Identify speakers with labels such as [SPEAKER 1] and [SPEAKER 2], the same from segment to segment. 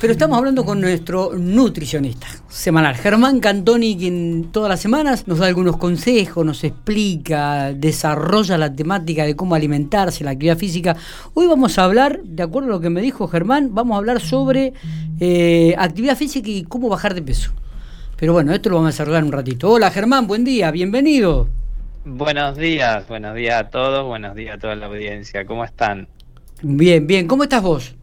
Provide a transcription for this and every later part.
[SPEAKER 1] Pero estamos hablando con nuestro nutricionista semanal, Germán Cantoni, quien todas las semanas nos da algunos consejos, nos explica, desarrolla la temática de cómo alimentarse, la actividad física. Hoy vamos a hablar, de acuerdo a lo que me dijo Germán, vamos a hablar sobre eh, actividad física y cómo bajar de peso. Pero bueno, esto lo vamos a desarrollar un ratito. Hola Germán, buen día, bienvenido.
[SPEAKER 2] Buenos días, buenos días a todos, buenos días a toda la audiencia. ¿Cómo están?
[SPEAKER 1] Bien, bien. ¿Cómo estás vos?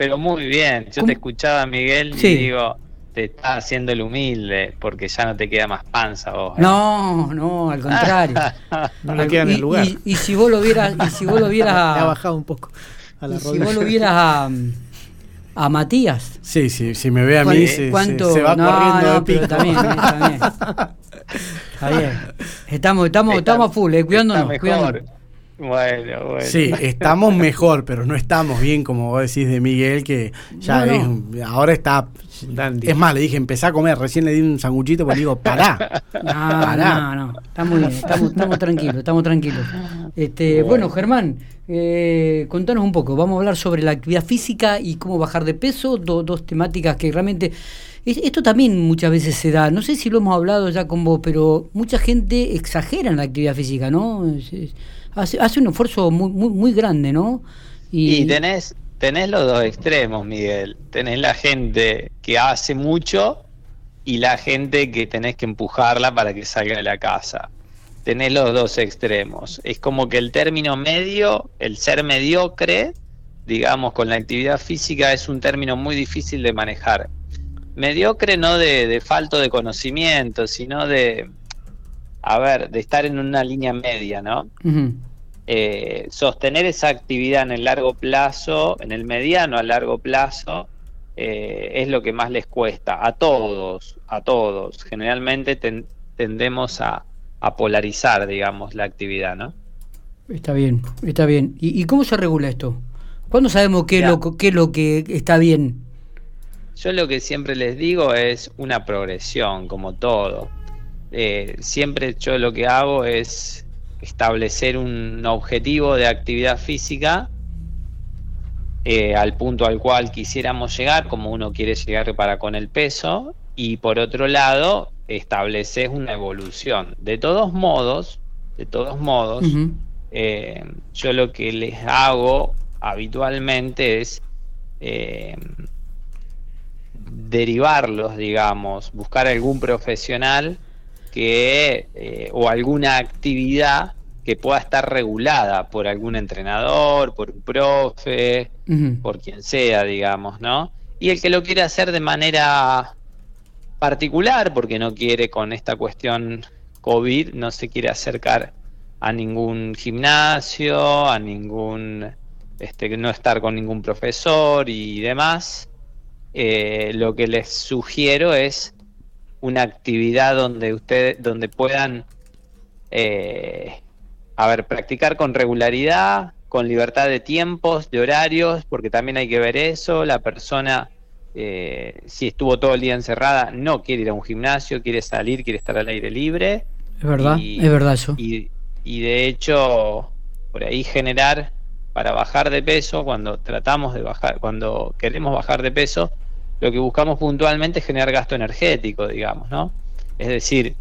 [SPEAKER 2] Pero muy bien, yo te escuchaba Miguel y digo, te estás haciendo el humilde porque ya no te queda más panza vos.
[SPEAKER 1] ¿eh? No, no, al contrario.
[SPEAKER 3] no le queda en el lugar.
[SPEAKER 1] Y, si vos lo vieras, y si vos lo vieras
[SPEAKER 3] a, ha bajado un poco.
[SPEAKER 1] A la y si vos lo vieras a, a Matías.
[SPEAKER 3] Sí, sí, si me ve a mí se,
[SPEAKER 1] ¿cuánto?
[SPEAKER 3] se, va corriendo de pico.
[SPEAKER 1] también, también. Está bien. Estamos, estamos, estamos a full, eh, cuidándonos, cuidándonos.
[SPEAKER 2] Bueno, bueno.
[SPEAKER 3] Sí, estamos mejor, pero no estamos bien, como vos decís de Miguel, que ya es, ahora está. Es más, le dije, empecé a comer, recién le di un sanguchito, pues le digo, pará.
[SPEAKER 1] No, pará. no, no, estamos bien, estamos, estamos tranquilos, estamos tranquilos. Este, bueno. Germán, eh, contanos un poco, vamos a hablar sobre la actividad física y cómo bajar de peso, dos temáticas que realmente... Esto también muchas veces se da, no sé si lo hemos hablado ya con vos, pero mucha gente exagera en la actividad física, ¿no? Hace, un esfuerzo muy, muy, muy grande, ¿no?
[SPEAKER 2] Y, tenés, tenés los dos extremos, Miguel. Tenés la gente que hace mucho y la gente que tenés que empujarla para que salga de la casa. Tenés los dos extremos. Es como que el término medio, el ser mediocre, digamos, con la actividad física es un término muy difícil de manejar. Mediocre no de, de falto de conocimiento, sino de, a ver, de estar en una línea media, ¿no? Eh, sostener esa actividad en el largo plazo, en el mediano a largo plazo, eh, es lo que más les cuesta, a todos, a todos. Generalmente tendemos a, polarizar, digamos, la actividad, ¿no?
[SPEAKER 1] Está bien, está bien. ¿Y, cómo se regula esto? ¿Cuándo sabemos qué lo, qué es lo que está bien?
[SPEAKER 2] Yo lo que siempre les digo es una progresión, como todo eh, siempre yo lo que hago es establecer un objetivo de actividad física eh, al punto al cual quisiéramos llegar, como uno quiere llegar para con el peso, y por otro lado, establecer una evolución. De todos modos, de todos modos, eh, yo lo que les hago habitualmente es derivarlos, digamos, buscar algún profesional que eh, o alguna actividad que pueda estar regulada por algún entrenador, por un profe, por quien sea, digamos, ¿no? Y el que lo quiere hacer de manera particular, porque no quiere con esta cuestión COVID, no se quiere acercar a ningún gimnasio, a ningún, este, no estar con ningún profesor y demás, eh, lo que les sugiero es una actividad donde ustedes, donde puedan, eh, a ver, practicar con regularidad, con libertad de tiempos, de horarios, porque también hay que ver eso, la persona, eh, si estuvo todo el día encerrada, no quiere ir a un gimnasio, quiere salir, quiere estar al aire libre.
[SPEAKER 1] Es verdad, es verdad eso.
[SPEAKER 2] Y, y de hecho, por ahí generar para bajar de peso, cuando tratamos de bajar, cuando queremos bajar de peso, lo que buscamos puntualmente es generar gasto energético, digamos, ¿no? Es decir,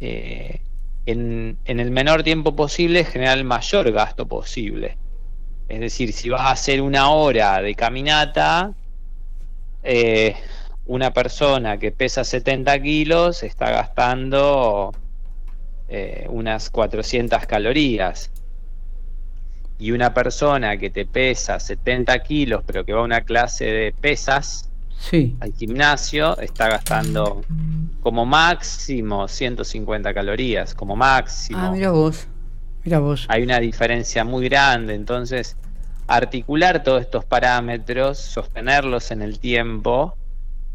[SPEAKER 2] eh, en, el menor tiempo posible generar el mayor gasto posible. Es decir, si vas a hacer una hora de caminata, eh, una persona que pesa 70 kilos está gastando eh, unas 400 calorías. Y una persona que te pesa 70 kilos, pero que va a una clase de pesas,
[SPEAKER 1] sí.
[SPEAKER 2] al gimnasio, está gastando como máximo 150 calorías, como máximo.
[SPEAKER 1] Ah, mira vos, mira vos.
[SPEAKER 2] Hay una diferencia muy grande, entonces articular todos estos parámetros, sostenerlos en el tiempo,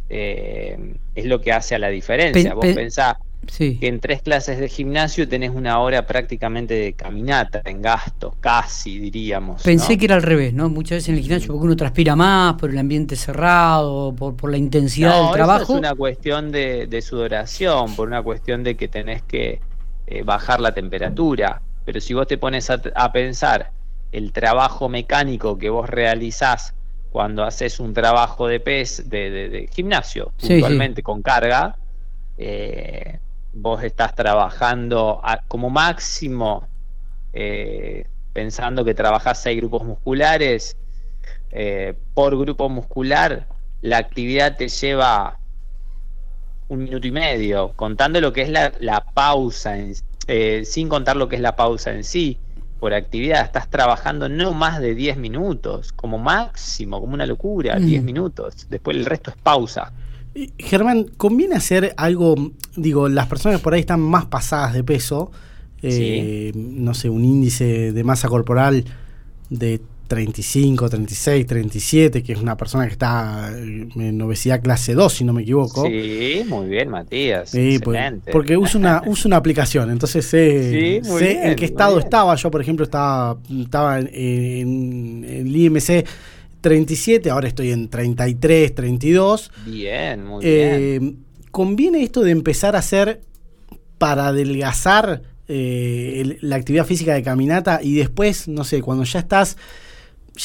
[SPEAKER 2] eh, es lo que hace a la diferencia. Vos pensás, que en tres clases de gimnasio tenés una hora prácticamente de caminata, en gastos, casi diríamos.
[SPEAKER 1] Pensé que era al revés, ¿no? Muchas veces en el gimnasio porque uno transpira más, por el ambiente cerrado, por, por la intensidad del trabajo.
[SPEAKER 2] Eso es una cuestión de, sudoración, por una cuestión de que tenés que eh, bajar la temperatura. Pero si vos te pones a, a pensar el trabajo mecánico que vos realizás cuando haces un trabajo de pes, de, gimnasio, puntualmente con carga, eh, vos estás trabajando como máximo, eh, pensando que trabajás seis grupos musculares, eh, por grupo muscular, la actividad te lleva un minuto y medio, contando lo que es la, pausa, sin contar lo que es la pausa en sí por actividad, estás trabajando no más de 10 minutos, como máximo, como una locura, 10 mm. minutos. Después el resto es pausa.
[SPEAKER 3] Germán, ¿conviene hacer algo? Digo, las personas por ahí están más pasadas de peso, eh, no sé, un índice de masa corporal de 35, 36, 37, que es una persona que está en obesidad clase 2, si no me equivoco.
[SPEAKER 2] Sí, muy bien, Matías.
[SPEAKER 3] Sí, pues, porque uso una, uso una aplicación, entonces sé, en qué estado estaba. Yo, por ejemplo, estaba, estaba en, el IMC 37, ahora estoy en 33, 32.
[SPEAKER 2] Bien, muy eh, bien.
[SPEAKER 3] ¿Conviene esto de empezar a hacer para adelgazar eh, la actividad física de caminata y después, no sé, cuando ya estás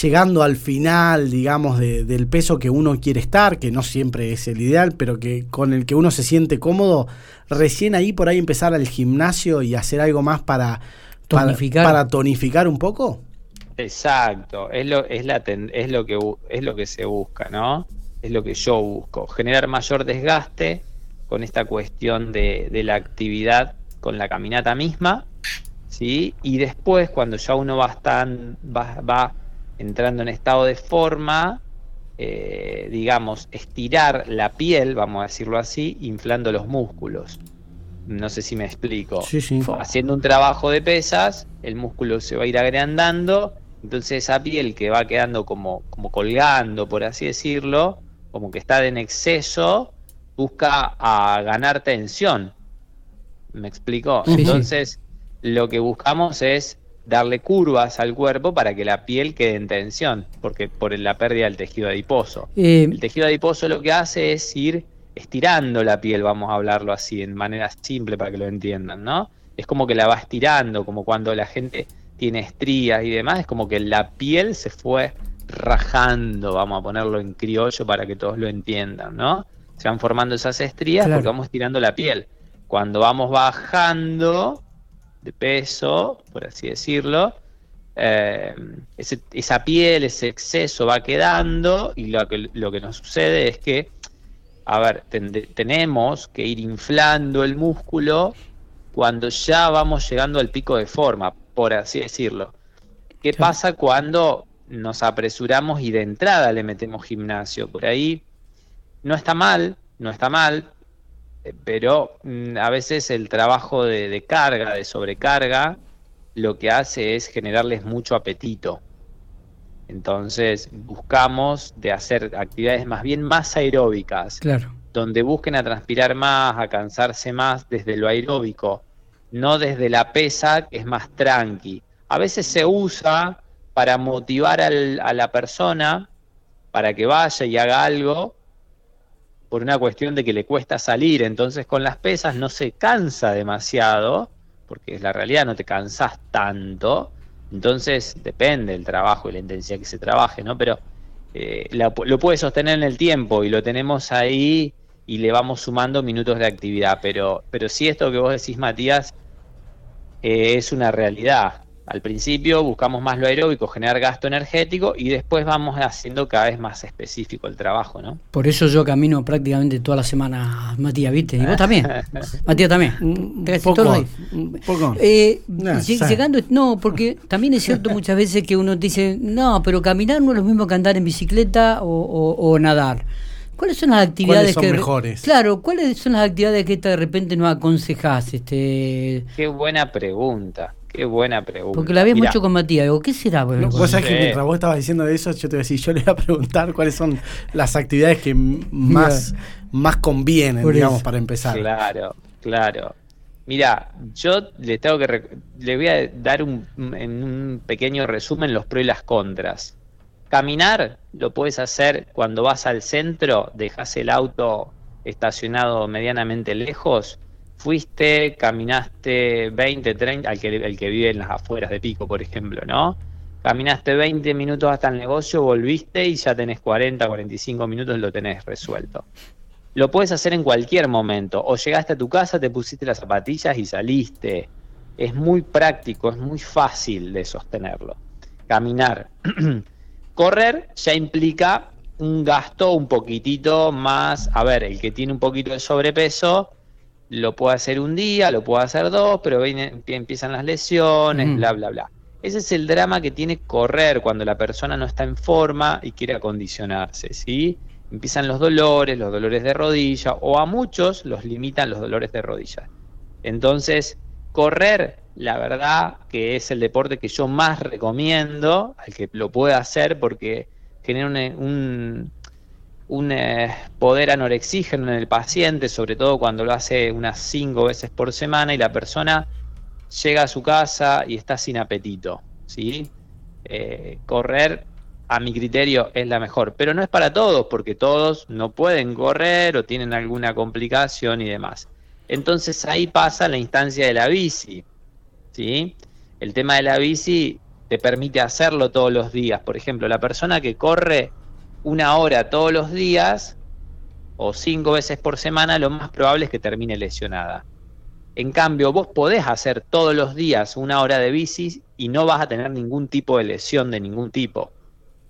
[SPEAKER 3] llegando al final, digamos, del peso que uno quiere estar, que no siempre es el ideal, pero que con el que uno se siente cómodo, recién ahí por ahí empezar al gimnasio y hacer algo más para tonificar, para, tonificar un poco.
[SPEAKER 2] Exacto, es lo, es, la, es, lo que, es lo que se busca, ¿no? Es lo que yo busco, generar mayor desgaste con esta cuestión de, de la actividad con la caminata misma, ¿sí? Y después, cuando ya uno va, va, va entrando en estado de forma, eh, digamos, estirar la piel, vamos a decirlo así, inflando los músculos. No sé si me explico. Haciendo un trabajo de pesas, el músculo se va a ir agrandando, entonces esa piel que va quedando como, como colgando, por así decirlo, como que está en exceso, busca a ganar tensión. ¿Me explico? entonces, lo que buscamos es darle curvas al cuerpo para que la piel quede en tensión, porque por la pérdida del tejido adiposo. Eh, el tejido adiposo lo que hace es ir estirando la piel, vamos a hablarlo así, en manera simple para que lo entiendan, ¿no? Es como que la va estirando, como cuando la gente tiene estrías y demás, es como que la piel se fue rajando, vamos a ponerlo en criollo para que todos lo entiendan, ¿no? Se van formando esas estrías porque vamos estirando la piel. Cuando vamos bajando, de peso, por así decirlo, eh, esa piel, ese exceso va quedando y lo que, lo que nos sucede es que, a ver, tenemos que ir inflando el músculo cuando ya vamos llegando al pico de forma, por así decirlo. ¿Qué pasa cuando nos apresuramos y de entrada le metemos gimnasio? Por ahí no está mal, no está mal, pero mm, a veces el trabajo de, carga, de sobrecarga, lo que hace es generarles mucho apetito. Entonces buscamos de hacer actividades más bien más aeróbicas,
[SPEAKER 1] claro.
[SPEAKER 2] donde busquen a transpirar más, a cansarse más desde lo aeróbico, no desde la pesa, que es más tranqui. A veces se usa para motivar a la persona para que vaya y haga algo, por una cuestión de que le cuesta salir, entonces con las pesas no se cansa demasiado, porque es la realidad, no te cansas tanto, entonces depende del trabajo y la intensidad que se trabaje, ¿no? Pero eh, lo puede sostener en el tiempo y lo tenemos ahí y le vamos sumando minutos de actividad, pero, pero sí esto que vos decís, Matías, eh, es una realidad. Al principio buscamos más lo aeróbico, generar gasto energético y después vamos haciendo cada vez más específico el trabajo, ¿no?
[SPEAKER 1] Por eso yo camino prácticamente toda la semana, Matías, ¿viste? Y vos también. Matías también.
[SPEAKER 3] Poco, poco.
[SPEAKER 1] Eh, llegando, no, porque también es cierto muchas veces que uno dice, no, pero caminar no es lo mismo que andar en bicicleta o, nadar. ¿Cuáles son las actividades
[SPEAKER 3] ¿Cuáles son que mejores?
[SPEAKER 1] Claro, ¿cuáles son las actividades que de repente no aconsejás? Este...
[SPEAKER 2] Qué buena pregunta. Qué buena pregunta.
[SPEAKER 1] Porque la ves mucho con Matías. Digo, ¿qué será?
[SPEAKER 3] vos sabés que mientras vos estabas diciendo eso, yo te voy a decir, yo le voy a preguntar cuáles son las actividades que más, más convienen, digamos, para empezar.
[SPEAKER 2] Claro, claro. Mira, yo le tengo que le voy a dar un, en un pequeño resumen los pros y las contras. Caminar lo puedes hacer cuando vas al centro, dejas el auto estacionado medianamente lejos fuiste, caminaste 20, 30, al que, el que vive en las afueras de Pico, por ejemplo, ¿no? caminaste 20 minutos hasta el negocio, volviste y ya tenés 40, 45 minutos lo tenés resuelto. Lo puedes hacer en cualquier momento. O llegaste a tu casa, te pusiste las zapatillas y saliste. Es muy práctico, es muy fácil de sostenerlo. Caminar. Correr ya implica un gasto un poquitito más. A ver, el que tiene un poquito de sobrepeso lo puede hacer un día, lo puede hacer dos, pero empiezan las lesiones, bla, bla, bla. Ese es el drama que tiene correr cuando la persona no está en forma y quiere acondicionarse, ¿sí? Empiezan los dolores, los dolores de rodilla, o a muchos los limitan los dolores de rodilla. Entonces, correr, la verdad que es el deporte que yo más recomiendo al que lo pueda hacer porque genera un, un, eh, poder anorexígeno en el paciente, sobre todo cuando lo hace unas cinco veces por semana y la persona llega a su casa y está sin apetito. ¿sí? Eh, correr a mi criterio es la mejor, pero no es para todos, porque todos no pueden correr o tienen alguna complicación y demás. Entonces ahí pasa la instancia de la bici, ¿sí? El tema de la bici te permite hacerlo todos los días. Por ejemplo, la persona que corre una hora todos los días o cinco veces por semana, lo más probable es que termine lesionada. En cambio, vos podés hacer todos los días una hora de bici y no vas a tener ningún tipo de lesión de ningún tipo.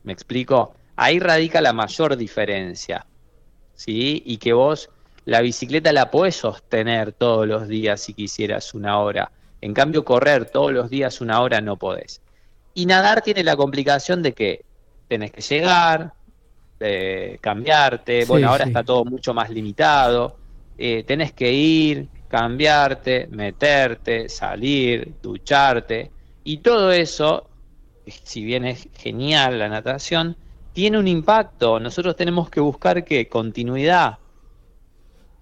[SPEAKER 2] ¿Me explico? Ahí radica la mayor diferencia. ¿Sí? Y que vos la bicicleta la podés sostener todos los días si quisieras una hora. En cambio, correr todos los días una hora no podés. Y nadar tiene la complicación de que tenés que llegar, eh, cambiarte, bueno, ahora está todo mucho más limitado, eh, tenés que ir, cambiarte, meterte, salir, ducharte, y todo eso si bien es genial la natación, tiene un impacto. Nosotros tenemos que buscar qué? Continuidad.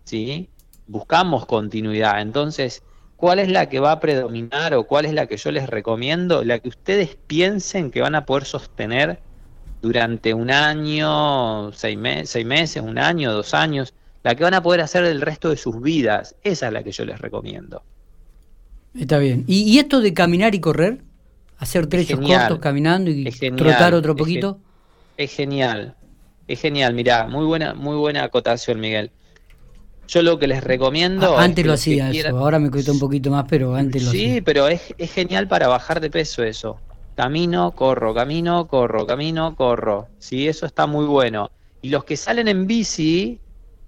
[SPEAKER 2] ¿Sí? Buscamos continuidad. Entonces, ¿cuál es la que va a predominar o cuál es la que yo les recomiendo? La que ustedes piensen que van a poder sostener durante un año, seis, seis meses, un año, dos años, la que van a poder hacer el resto de sus vidas. Esa es la que yo les recomiendo.
[SPEAKER 1] Está bien. ¿Y, esto de caminar y correr? hacer trechos cortos caminando y trotar otro poquito.
[SPEAKER 2] Es, genial, es genial, mirá, muy buena, muy buena acotación, Miguel. Yo lo que les recomiendo.
[SPEAKER 1] Ah, antes lo hacía eso, ahora me cuesta un poquito más, pero antes lo
[SPEAKER 2] hacía. Sí, pero es, es genial para bajar de peso eso. Camino, corro, camino, corro, camino, corro. Sí, eso está muy bueno. Y los que salen en bici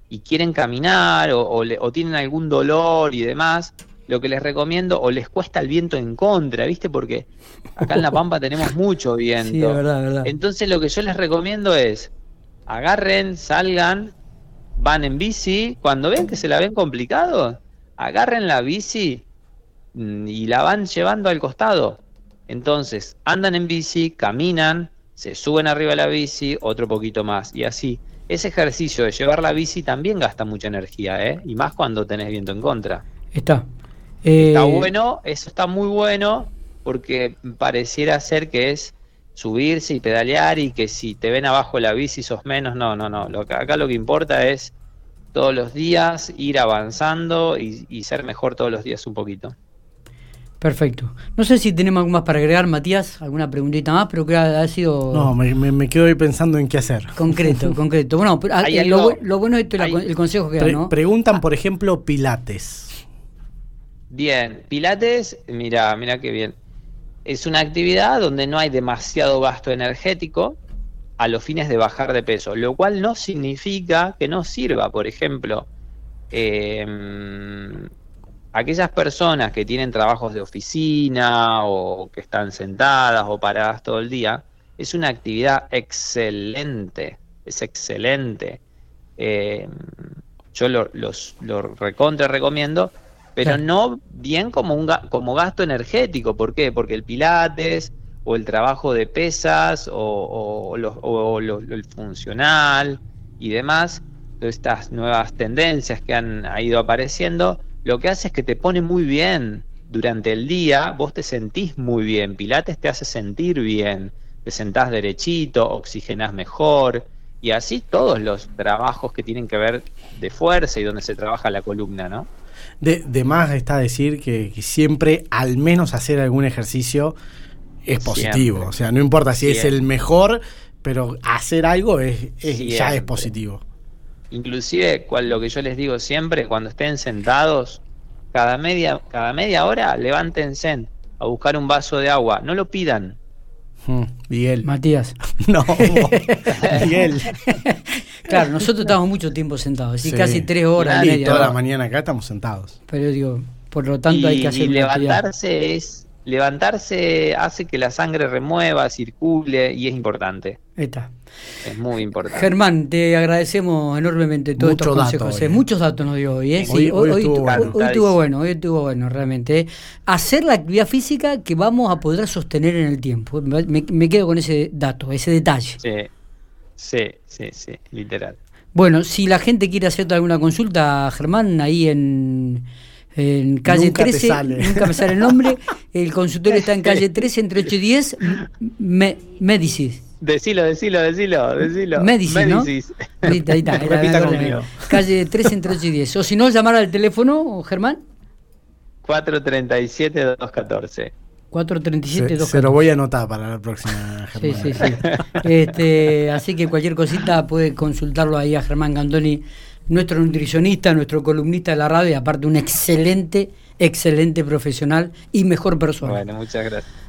[SPEAKER 2] y quieren caminar o, o tienen algún dolor y demás, lo que les recomiendo, o les cuesta el viento en contra, ¿viste? Porque acá en La Pampa tenemos mucho viento. Sí, verdad, verdad. Entonces lo que yo les recomiendo es, agarren, salgan, van en bici, cuando ven que se la ven complicado, agarren la bici mm, y la van llevando al costado. Entonces, andan en bici, caminan, se suben arriba de la bici, otro poquito más, y así. Ese ejercicio de llevar la bici también gasta mucha energía, ¿eh? Y más cuando tenés viento en contra.
[SPEAKER 1] Está,
[SPEAKER 2] Está eh, bueno, eso está muy bueno, porque pareciera ser que es subirse y pedalear y que si te ven abajo la bici sos menos, no, no, no. Lo acá lo que importa es todos los días ir avanzando y, ser mejor todos los días un poquito.
[SPEAKER 1] Perfecto. No sé si tenemos algo más para agregar, Matías, alguna preguntita más, pero creo que ha sido...
[SPEAKER 3] No, me, quedo ahí pensando en qué hacer.
[SPEAKER 1] Concreto, concreto. Bueno, ah, eh, lo, bueno es el consejo que da, ¿no?
[SPEAKER 3] Preguntan, por ejemplo, pilates.
[SPEAKER 2] Bien, Pilates, mira, mira qué bien. Es una actividad donde no hay demasiado gasto energético a los fines de bajar de peso, lo cual no significa que no sirva. Por ejemplo, em, aquellas personas que tienen trabajos de oficina o que están sentadas o paradas todo el día, es una actividad excelente, es excelente. Em, yo lo, los, lo recontra recomiendo pero no bien como, un, como gasto energético. ¿Por qué? Porque el pilates o el trabajo de pesas o, el funcional y demás, estas nuevas tendencias que han ido apareciendo, lo que hace es que te pone muy bien durante el día, vos te sentís muy bien, Pilates te hace sentir bien, te sentás derechito, oxigenás mejor, y así todos los trabajos que tienen que ver de fuerza y donde se trabaja la columna, ¿no?
[SPEAKER 3] De, más está decir que, siempre al menos hacer algún ejercicio es positivo.
[SPEAKER 2] Siempre.
[SPEAKER 3] O sea, no importa si es el mejor, pero hacer algo es, es- ya es positivo.
[SPEAKER 2] Inclusive cual- lo que yo les digo siempre, cuando estén sentados, cada media, cada media hora levántense a buscar un vaso de agua. No lo pidan.
[SPEAKER 3] Mm, Miguel.
[SPEAKER 1] Matías.
[SPEAKER 3] No, Miguel.
[SPEAKER 1] claro, nosotros estamos mucho tiempo sentados,
[SPEAKER 3] Sí.
[SPEAKER 1] casi tres horas y media.
[SPEAKER 3] toda la mañana acá estamos sentados.
[SPEAKER 1] Pero digo, por lo tanto hay
[SPEAKER 2] y,
[SPEAKER 1] que hacer
[SPEAKER 2] y
[SPEAKER 1] actividad.
[SPEAKER 2] levantarse es levantarse hace que la sangre remueva, circule y es importante.
[SPEAKER 1] Ahí está.
[SPEAKER 2] Es muy importante.
[SPEAKER 1] Germán, te agradecemos enormemente todos
[SPEAKER 3] Mucho
[SPEAKER 1] estos
[SPEAKER 3] dato
[SPEAKER 1] consejos.
[SPEAKER 3] hoy,
[SPEAKER 1] eh.
[SPEAKER 3] eh.
[SPEAKER 1] Muchos datos nos dio hoy. ¿eh?
[SPEAKER 3] Hoy-
[SPEAKER 1] Sí,
[SPEAKER 3] hoy estuvo
[SPEAKER 1] tu-
[SPEAKER 3] bueno.
[SPEAKER 1] hoy estuvo bueno, hoy estuvo bueno, realmente. ¿eh? Hacer la actividad física que vamos a poder sostener en el tiempo. Me, me quedo con ese dato, ese detalle.
[SPEAKER 2] Sí, sí, sí, sí, literal.
[SPEAKER 1] Bueno, si la gente quiere hacerte alguna consulta, Germán, ahí en, en calle
[SPEAKER 3] Nunca te
[SPEAKER 1] 13,
[SPEAKER 3] sale.
[SPEAKER 1] nunca me sale el nombre, el consultorio está en calle 13, entre 8 y 10, me, Médicis.
[SPEAKER 2] Decilo, decilo, decilo, decilo.
[SPEAKER 1] Médicis, ¿no?
[SPEAKER 2] Médicis.
[SPEAKER 1] Ahí está, ahí está,
[SPEAKER 3] Repita conmigo.
[SPEAKER 1] Calle 13, entre 8 y 10. O si no, llamar al teléfono, Germán,
[SPEAKER 2] 437-214.
[SPEAKER 1] 437
[SPEAKER 3] Se, se lo voy a anotar para la próxima.
[SPEAKER 1] Sí,
[SPEAKER 3] Germán.
[SPEAKER 1] sí, sí. Este, así que cualquier cosita puede consultarlo ahí a Germán Cantoni, nuestro nutricionista, nuestro columnista de la radio aparte un excelente, excelente profesional y mejor persona.
[SPEAKER 2] Bueno, muchas gracias.